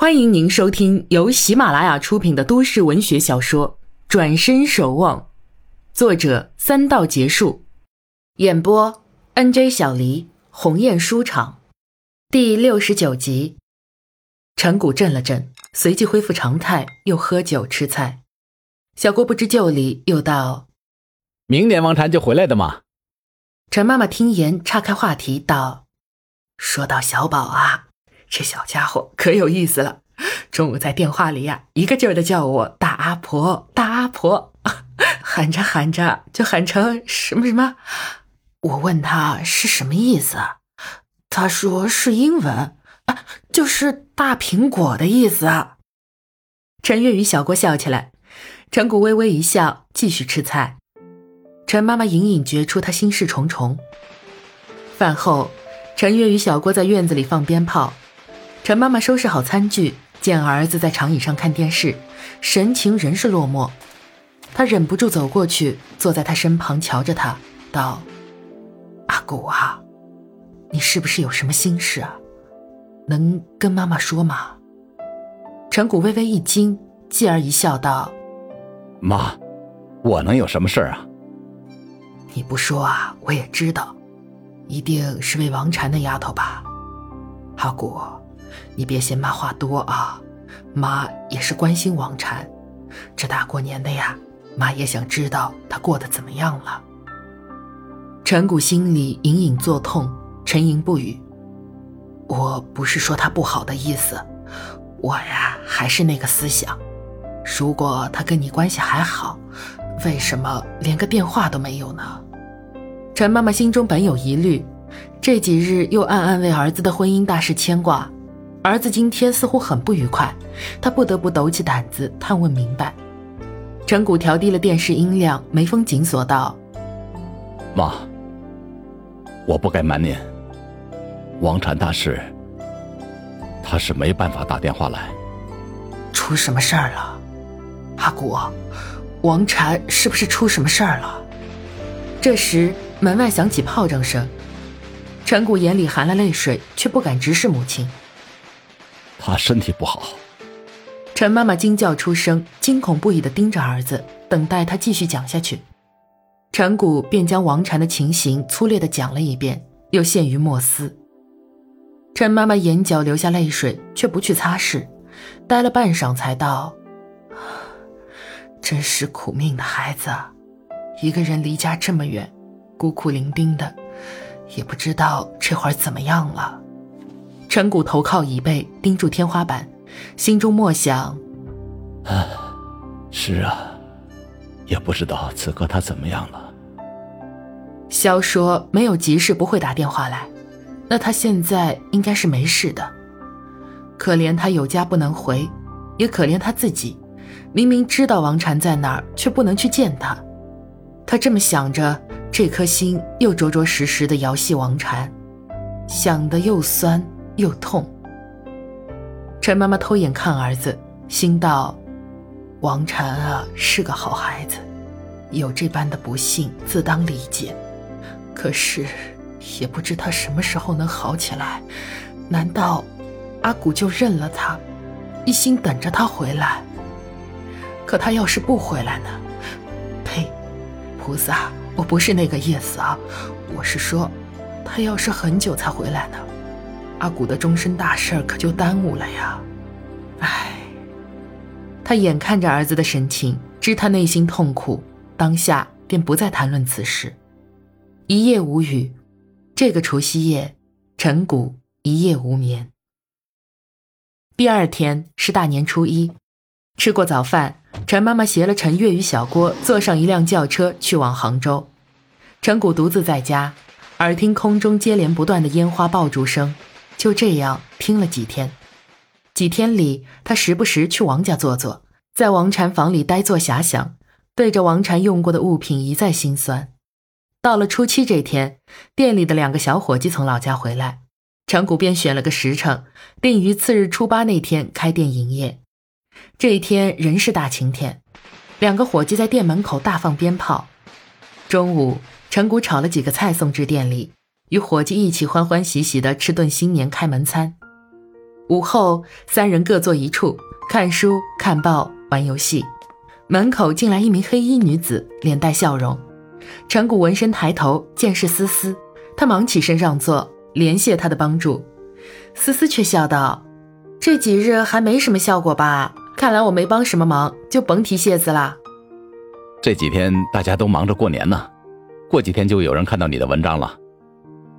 欢迎您收听由喜马拉雅出品的都市文学小说《转身守望》，作者三道结束，演播 N J 小黎鸿雁书场，第六十九集。陈谷震了震，随即恢复常态，又喝酒吃菜。小郭不知就里，又道：“明年王禅就回来的嘛。”陈妈妈听言，岔开话题道：“说到小宝啊。”这小家伙可有意思了，中午在电话里呀，一个劲儿的叫我大阿婆，大阿婆，喊着喊着就喊成什么什么。我问他是什么意思，他说是英文，啊，就是大苹果的意思。陈月与小郭笑起来，陈谷微微一笑，继续吃菜。陈妈妈隐隐觉出他心事重重。饭后，陈月与小郭在院子里放鞭炮。陈妈妈收拾好餐具，见儿子在长椅上看电视，神情仍是落寞。她忍不住走过去，坐在他身旁，瞧着他，道：“阿古啊，你是不是有什么心事啊？能跟妈妈说吗？”陈谷微微一惊，继而一笑，道：“妈，我能有什么事儿啊？你不说啊，我也知道，一定是为王禅那丫头吧，阿古。”你别嫌妈话多啊，妈也是关心王禅。这大过年的呀，妈也想知道他过得怎么样了。陈谷心里隐隐作痛，沉吟不语。我不是说他不好的意思，我呀还是那个思想。如果他跟你关系还好，为什么连个电话都没有呢？陈妈妈心中本有疑虑，这几日又暗暗为儿子的婚姻大事牵挂。儿子今天似乎很不愉快，他不得不抖起胆子探问明白。陈谷调低了电视音量，眉峰紧锁道：“妈，我不该瞒您，王禅大师，他是没办法打电话来。出什么事儿了？阿古，王禅是不是出什么事儿了？”这时门外响起炮仗声，陈谷眼里含了泪水，却不敢直视母亲。他身体不好，陈妈妈惊叫出声，惊恐不已地盯着儿子，等待他继续讲下去。陈谷便将王禅的情形粗略地讲了一遍，又陷于默思。陈妈妈眼角流下泪水，却不去擦拭，呆了半晌，才道：“真是苦命的孩子，一个人离家这么远，孤苦伶仃的，也不知道这会儿怎么样了。”陈谷头靠椅背，盯住天花板，心中默想：“啊，是啊，也不知道此刻他怎么样了。”肖说：“没有急事不会打电话来，那他现在应该是没事的。可怜他有家不能回，也可怜他自己，明明知道王禅在哪儿，却不能去见他。他这么想着，这颗心又着着实实的摇系王禅，想的又酸。”又痛。陈妈妈偷眼看儿子，心道：“王禅啊，是个好孩子，有这般的不幸，自当理解。可是，也不知他什么时候能好起来。难道阿古就认了他，一心等着他回来？可他要是不回来呢？呸！菩萨，我不是那个意思啊，我是说，他要是很久才回来呢？”阿古的终身大事可就耽误了呀！唉，他眼看着儿子的神情，知他内心痛苦，当下便不再谈论此事。一夜无语，这个除夕夜，陈谷一夜无眠。第二天是大年初一，吃过早饭，陈妈妈携了陈月与小郭坐上一辆轿车去往杭州。陈谷独自在家，耳听空中接连不断的烟花爆竹声。就这样听了几天，几天里，他时不时去王家坐坐，在王禅房里呆坐遐想，对着王禅用过的物品一再心酸。到了初七这天，店里的两个小伙计从老家回来，陈谷便选了个时辰，定于次日初八那天开店营业。这一天仍是大晴天，两个伙计在店门口大放鞭炮。中午，陈谷炒了几个菜送至店里。与伙计一起欢欢喜喜地吃顿新年开门餐。午后，三人各坐一处，看书、看报、玩游戏。门口进来一名黑衣女子，脸带笑容。陈谷闻声抬头，见是思思，他忙起身让座，连谢她的帮助。思思却笑道：“这几日还没什么效果吧？看来我没帮什么忙，就甭提谢字了。”这几天大家都忙着过年呢，过几天就有人看到你的文章了，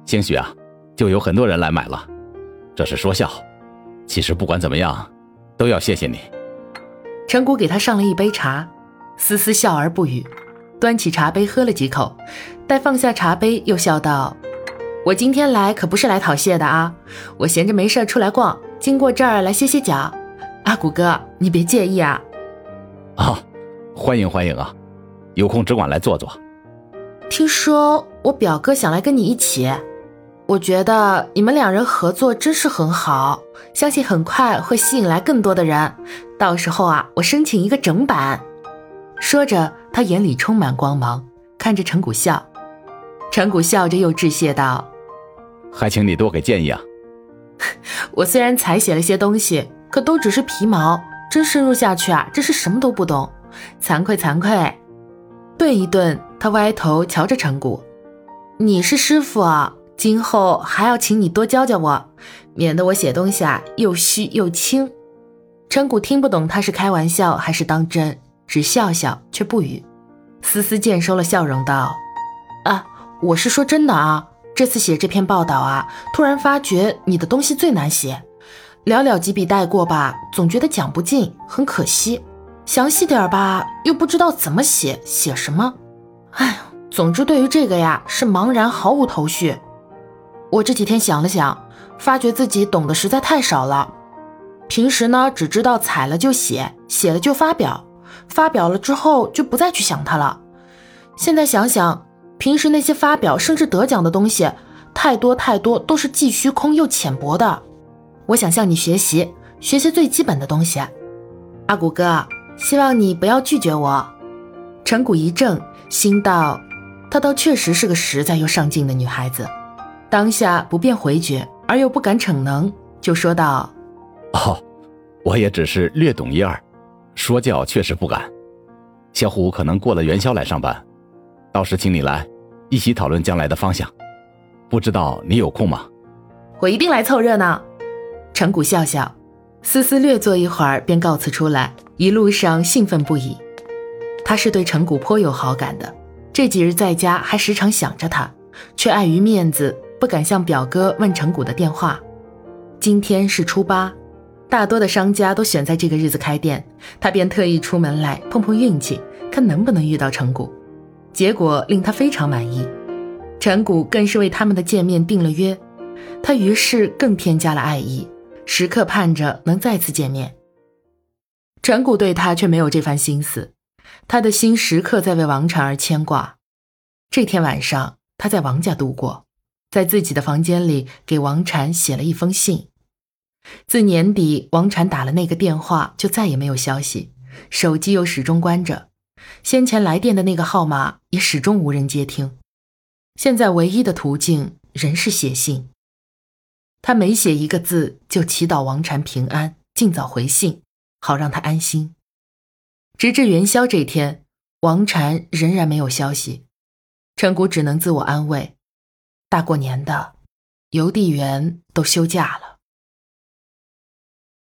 兴许啊，就有很多人来买了。这是说笑。其实不管怎么样，都要谢谢你。陈谷给他上了一杯茶，思思笑而不语，端起茶杯喝了几口，待放下茶杯，又笑道：“我今天来可不是来讨谢的啊，我闲着没事出来逛，经过这儿来歇歇脚。阿谷哥，你别介意啊。”“啊，欢迎欢迎啊，有空只管来坐坐。”“听说我表哥想来跟你一起。”我觉得你们两人合作真是很好，相信很快会吸引来更多的人。到时候啊，我申请一个整版。说着，他眼里充满光芒，看着陈谷笑。陈谷笑着又致谢道：“还请你多给建议啊。我虽然才写了些东西，可都只是皮毛，真深入下去啊，真是什么都不懂。惭愧惭愧。”顿一顿，他歪头瞧着陈谷：“你是师傅啊。”今后还要请你多教教我，免得我写东西啊又虚又轻。陈谷听不懂他是开玩笑还是当真，只笑笑却不语。思思见收了笑容，道：“啊，我是说真的啊，这次写这篇报道啊，突然发觉你的东西最难写，寥寥几笔带过吧，总觉得讲不尽，很可惜；详细点吧，又不知道怎么写，写什么。哎，总之对于这个呀，是茫然，毫无头绪。”我这几天想了想，发觉自己懂得实在太少了。平时呢，只知道采了就写，写了就发表，发表了之后就不再去想它了。现在想想，平时那些发表甚至得奖的东西，太多太多都是既虚空又浅薄的。我想向你学习，学习最基本的东西。阿古哥，希望你不要拒绝我。陈谷一怔，心道：她倒确实是个实在又上进的女孩子。当下不便回绝，而又不敢逞能，就说道：“哦，我也只是略懂一二，说教确实不敢。小虎可能过了元宵来上班，到时请你来，一起讨论将来的方向。不知道你有空吗？”“我一定来凑热闹。”陈谷笑笑，思思略坐一会儿，便告辞出来，一路上兴奋不已。他是对陈谷颇有好感的，这几日在家还时常想着他，却碍于面子。不敢向表哥问陈谷的电话。今天是初八，大多的商家都选在这个日子开店，他便特意出门来碰碰运气，看能不能遇到陈谷。结果令他非常满意，陈谷更是为他们的见面定了约。他于是更添加了爱意，时刻盼着能再次见面。陈谷对他却没有这番心思，他的心时刻在为王禅而牵挂。这天晚上，他在王家度过。在自己的房间里给王禅写了一封信。自年底王禅打了那个电话，就再也没有消息，手机又始终关着，先前来电的那个号码也始终无人接听。现在唯一的途径仍是写信。他每写一个字，就祈祷王禅平安，尽早回信，好让他安心。直至元宵这天，王禅仍然没有消息，陈谷只能自我安慰。大过年的，邮递员都休假了。